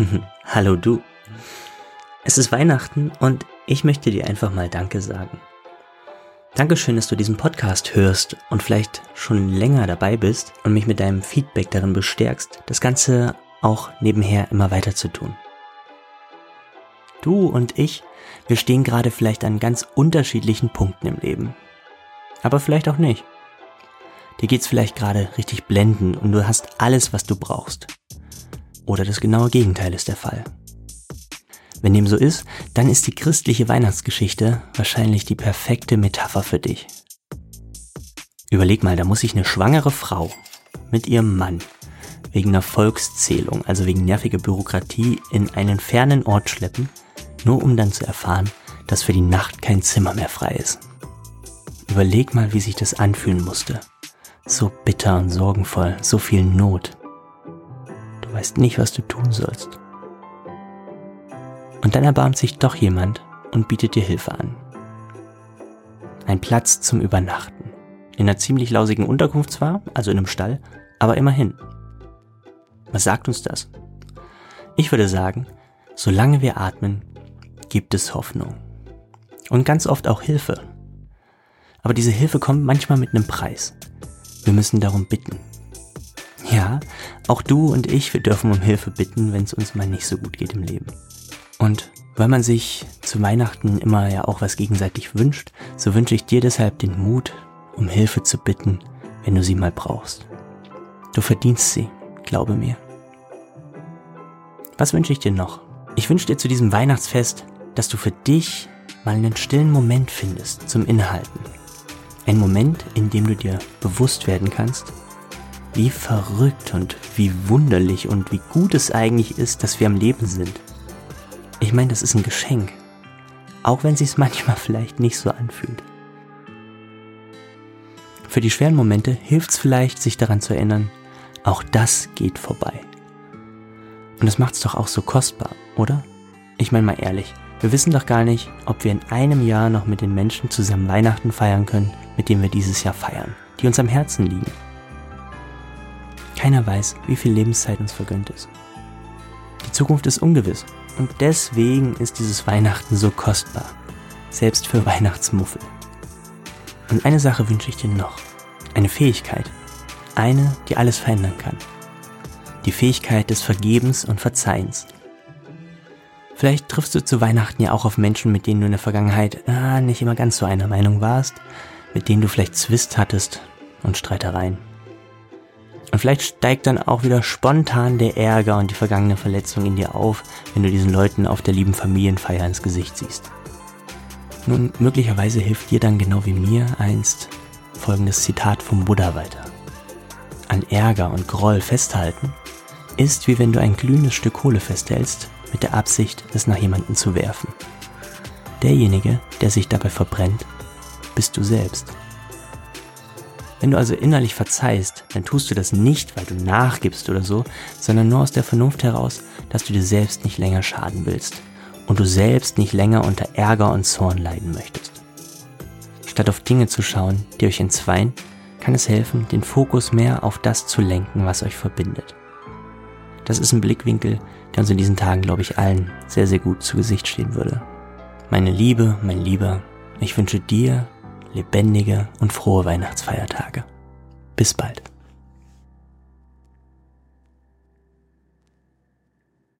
Hallo du. Es ist Weihnachten und ich möchte dir einfach mal Danke sagen. Dankeschön, dass du diesen Podcast hörst und vielleicht schon länger dabei bist und mich mit deinem Feedback darin bestärkst, das Ganze auch nebenher immer weiter zu tun. Du und ich, wir stehen gerade vielleicht an ganz unterschiedlichen Punkten im Leben. Aber vielleicht auch nicht. Dir geht's vielleicht gerade richtig blendend und du hast alles, was du brauchst. Oder das genaue Gegenteil ist der Fall. Wenn dem so ist, dann ist die christliche Weihnachtsgeschichte wahrscheinlich die perfekte Metapher für dich. Überleg mal, da muss sich eine schwangere Frau mit ihrem Mann wegen einer Volkszählung, also wegen nerviger Bürokratie, in einen fernen Ort schleppen, nur um dann zu erfahren, dass für die Nacht kein Zimmer mehr frei ist. Überleg mal, wie sich das anfühlen musste. So bitter und sorgenvoll, so viel Not. Weißt nicht, was du tun sollst. Und dann erbarmt sich doch jemand und bietet dir Hilfe an. Ein Platz zum Übernachten. In einer ziemlich lausigen Unterkunft zwar, also in einem Stall, aber immerhin. Was sagt uns das? Ich würde sagen, solange wir atmen, gibt es Hoffnung. Und ganz oft auch Hilfe. Aber diese Hilfe kommt manchmal mit einem Preis. Wir müssen darum bitten. Ja, auch du und ich, wir dürfen um Hilfe bitten, wenn es uns mal nicht so gut geht im Leben. Und weil man sich zu Weihnachten immer ja auch was gegenseitig wünscht, so wünsche ich dir deshalb den Mut, um Hilfe zu bitten, wenn du sie mal brauchst. Du verdienst sie, glaube mir. Was wünsche ich dir noch? Ich wünsche dir zu diesem Weihnachtsfest, dass du für dich mal einen stillen Moment findest zum Inhalten. Ein Moment, in dem du dir bewusst werden kannst, wie verrückt und wie wunderlich und wie gut es eigentlich ist, dass wir am Leben sind ich meine, das ist ein Geschenk. Auch wenn sich's manchmal vielleicht nicht so anfühlt. Für die schweren Momente hilft's vielleicht, sich daran zu erinnern, auch das geht vorbei. Und das macht's doch auch so kostbar, oder? Ich meine mal ehrlich, wir wissen doch gar nicht, ob wir in einem Jahr noch mit den Menschen zusammen Weihnachten feiern können, mit denen wir dieses Jahr feiern, die uns am Herzen liegen. Keiner weiß, wie viel Lebenszeit uns vergönnt ist. Die Zukunft ist ungewiss und deswegen ist dieses Weihnachten so kostbar. Selbst für Weihnachtsmuffel. Und eine Sache wünsche ich dir noch. Eine Fähigkeit. Eine, die alles verändern kann. Die Fähigkeit des Vergebens und Verzeihens. Vielleicht triffst du zu Weihnachten ja auch auf Menschen, mit denen du in der Vergangenheit ah, nicht immer ganz so einer Meinung warst, mit denen du vielleicht Zwist hattest und Streitereien. Und vielleicht steigt dann auch wieder spontan der Ärger und die vergangene Verletzung in dir auf, wenn du diesen Leuten auf der lieben Familienfeier ins Gesicht siehst. Nun, möglicherweise hilft dir dann genau wie mir einst folgendes Zitat vom Buddha weiter. An Ärger und Groll festhalten ist wie wenn du ein glühendes Stück Kohle festhältst, mit der Absicht, es nach jemanden zu werfen. Derjenige, der sich dabei verbrennt, bist du selbst. Wenn du also innerlich verzeihst, dann tust du das nicht, weil du nachgibst oder so, sondern nur aus der Vernunft heraus, dass du dir selbst nicht länger schaden willst und du selbst nicht länger unter Ärger und Zorn leiden möchtest. Statt auf Dinge zu schauen, die euch entzweien, kann es helfen, den Fokus mehr auf das zu lenken, was euch verbindet. Das ist ein Blickwinkel, der uns in diesen Tagen, glaube ich, allen sehr, sehr gut zu Gesicht stehen würde. Meine Liebe, mein Lieber, ich wünsche dir lebendige und frohe Weihnachtsfeiertage. Bis bald.